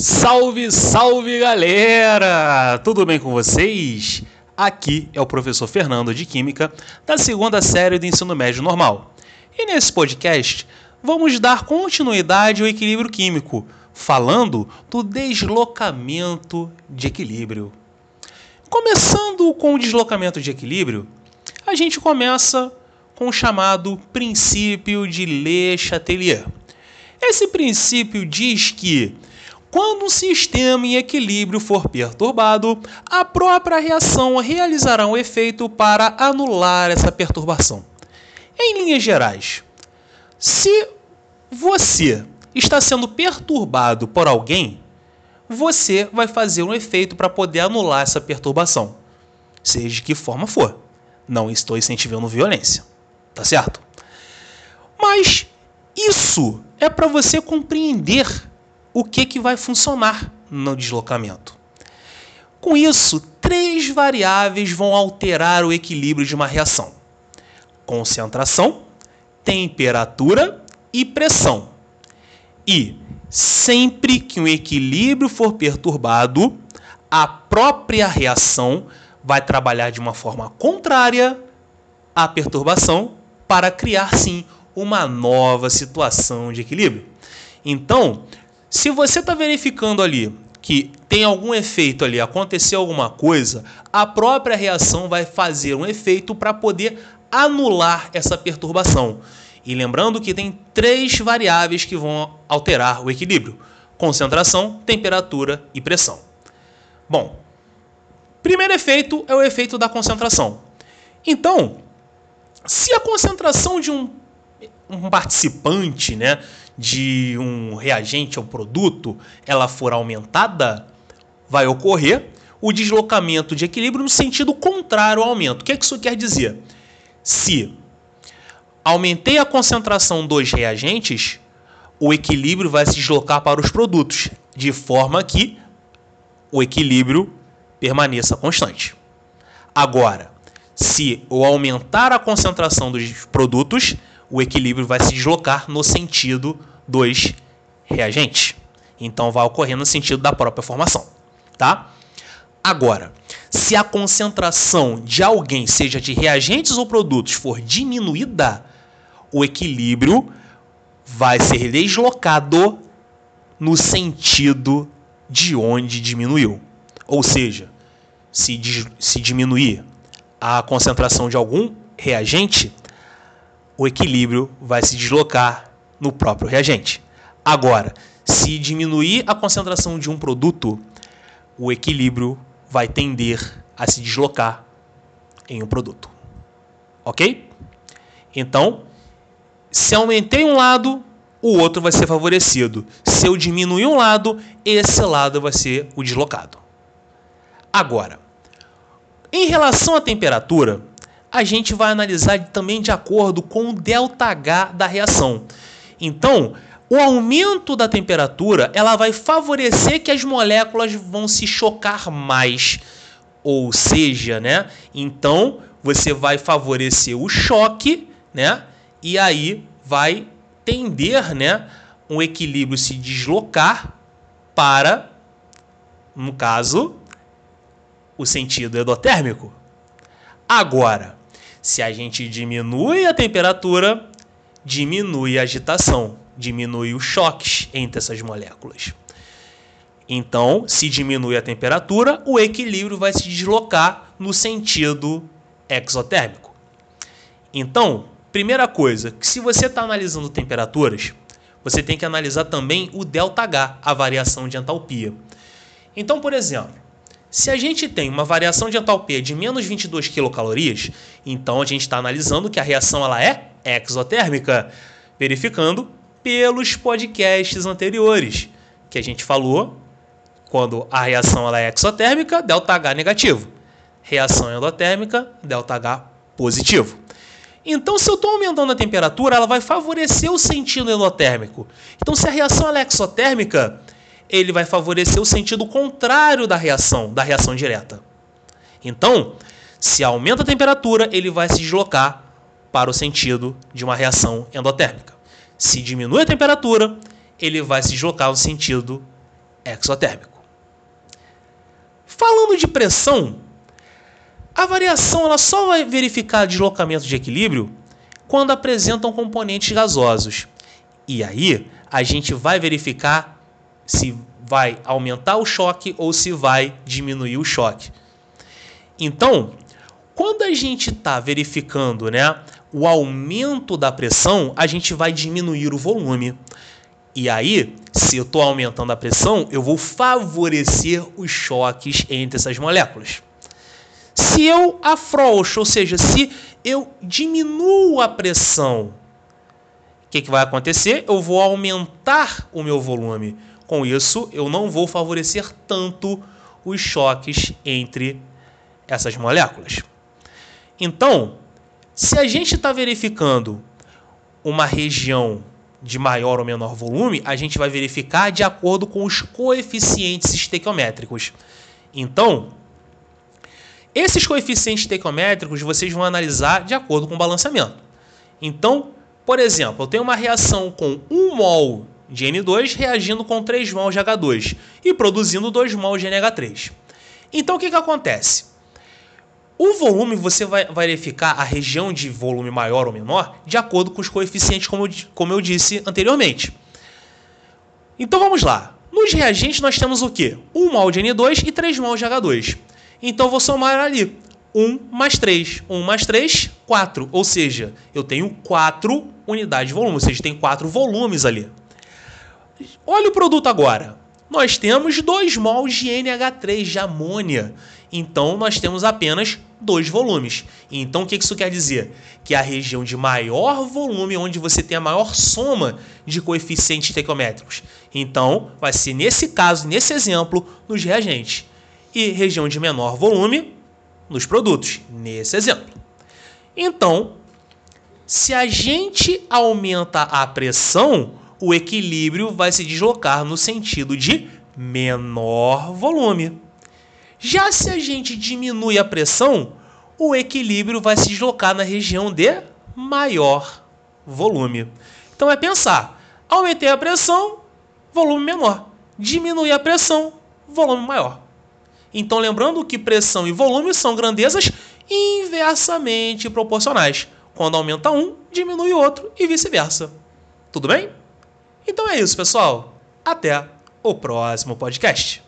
Salve, salve galera! Tudo bem com vocês? Aqui é o professor Fernando de Química, da segunda série do ensino médio normal. E nesse podcast vamos dar continuidade ao equilíbrio químico, falando do deslocamento de equilíbrio. Começando com o deslocamento de equilíbrio, a gente começa com o chamado princípio de Le Chatelier. Esse princípio diz que quando um sistema em equilíbrio for perturbado, a própria reação realizará um efeito para anular essa perturbação. Em linhas gerais, se você está sendo perturbado por alguém, você vai fazer um efeito para poder anular essa perturbação, seja de que forma for. Não estou incentivando violência, tá certo? Mas isso é para você compreender o que, que vai funcionar no deslocamento. Com isso, três variáveis vão alterar o equilíbrio de uma reação: concentração, temperatura e pressão. E sempre que um equilíbrio for perturbado, a própria reação vai trabalhar de uma forma contrária à perturbação para criar sim uma nova situação de equilíbrio. Então, se você está verificando ali que tem algum efeito ali, aconteceu alguma coisa, a própria reação vai fazer um efeito para poder anular essa perturbação. E lembrando que tem três variáveis que vão alterar o equilíbrio: concentração, temperatura e pressão. Bom, primeiro efeito é o efeito da concentração. Então, se a concentração de um, um participante, né, de um reagente ou produto ela for aumentada, vai ocorrer o deslocamento de equilíbrio no sentido contrário ao aumento. O que, é que isso quer dizer? Se aumentei a concentração dos reagentes, o equilíbrio vai se deslocar para os produtos, de forma que o equilíbrio permaneça constante. Agora, se eu aumentar a concentração dos produtos, o equilíbrio vai se deslocar no sentido dos reagentes. Então vai ocorrer no sentido da própria formação, tá? Agora, se a concentração de alguém, seja de reagentes ou produtos, for diminuída, o equilíbrio vai ser deslocado no sentido de onde diminuiu. Ou seja, se, se diminuir a concentração de algum reagente, o equilíbrio vai se deslocar no próprio reagente. Agora, se diminuir a concentração de um produto, o equilíbrio vai tender a se deslocar em um produto. Ok? Então, se aumentei um lado, o outro vai ser favorecido. Se eu diminuir um lado, esse lado vai ser o deslocado. Agora, em relação à temperatura, a gente vai analisar também de acordo com o ΔH da reação. Então, o aumento da temperatura ela vai favorecer que as moléculas vão se chocar mais. Ou seja, né? Então, você vai favorecer o choque, né? E aí vai tender, né, um equilíbrio se deslocar para, no caso, o sentido endotérmico. Agora, se a gente diminui a temperatura, diminui a agitação, diminui os choques entre essas moléculas. Então, se diminui a temperatura, o equilíbrio vai se deslocar no sentido exotérmico. Então, primeira coisa, que se você está analisando temperaturas, você tem que analisar também o ΔH, a variação de entalpia. Então, por exemplo, se a gente tem uma variação de entalpia de menos 22 quilocalorias, então a gente está analisando que a reação ela é exotérmica, verificando pelos podcasts anteriores que a gente falou quando a reação ela é exotérmica, ΔH negativo. Reação endotérmica, ΔH positivo. Então, se eu estou aumentando a temperatura, ela vai favorecer o sentido endotérmico. Então, se a reação é exotérmica, ele vai favorecer o sentido contrário da reação, da reação direta. Então, se aumenta a temperatura, ele vai se deslocar para o sentido de uma reação endotérmica. Se diminui a temperatura, ele vai se deslocar no sentido exotérmico. Falando de pressão, a variação ela só vai verificar deslocamento de equilíbrio quando apresentam componentes gasosos. E aí a gente vai verificar se vai aumentar o choque ou se vai diminuir o choque. Então, quando a gente está verificando né, o aumento da pressão, a gente vai diminuir o volume. E aí, se eu estou aumentando a pressão, eu vou favorecer os choques entre essas moléculas. Se eu afrouxo, ou seja, se eu diminuo a pressão, o que, que vai acontecer? Eu vou aumentar o meu volume. Com isso, eu não vou favorecer tanto os choques entre essas moléculas. Então, se a gente está verificando uma região de maior ou menor volume, a gente vai verificar de acordo com os coeficientes estequiométricos. Então, esses coeficientes estequiométricos vocês vão analisar de acordo com o balanceamento. Então, por exemplo, eu tenho uma reação com 1 mol de N2 reagindo com 3 mol de H2 e produzindo 2 mol de NH3. Então, o que, que acontece? O volume você vai verificar a região de volume maior ou menor de acordo com os coeficientes, como como eu disse anteriormente. Então vamos lá. Nos reagentes nós temos o quê? 1 mol de N2 e 3 mol de H2. Então vou somar ali. 1 mais 3. 1 mais 3, 4. Ou seja, eu tenho 4 unidades de volume. Ou seja, tem 4 volumes ali. Olha o produto agora. Nós temos 2 mols de NH3 de amônia. Então nós temos apenas dois volumes. Então o que isso quer dizer? Que a região de maior volume, onde você tem a maior soma de coeficientes estequiométricos. Então vai ser nesse caso, nesse exemplo, nos reagentes. E região de menor volume nos produtos, nesse exemplo. Então, se a gente aumenta a pressão, o equilíbrio vai se deslocar no sentido de menor volume. Já se a gente diminui a pressão, o equilíbrio vai se deslocar na região de maior volume. Então é pensar, aumentei a pressão, volume menor. Diminui a pressão, volume maior. Então lembrando que pressão e volume são grandezas inversamente proporcionais. Quando aumenta um, diminui o outro e vice-versa. Tudo bem? Então é isso, pessoal. Até o próximo podcast.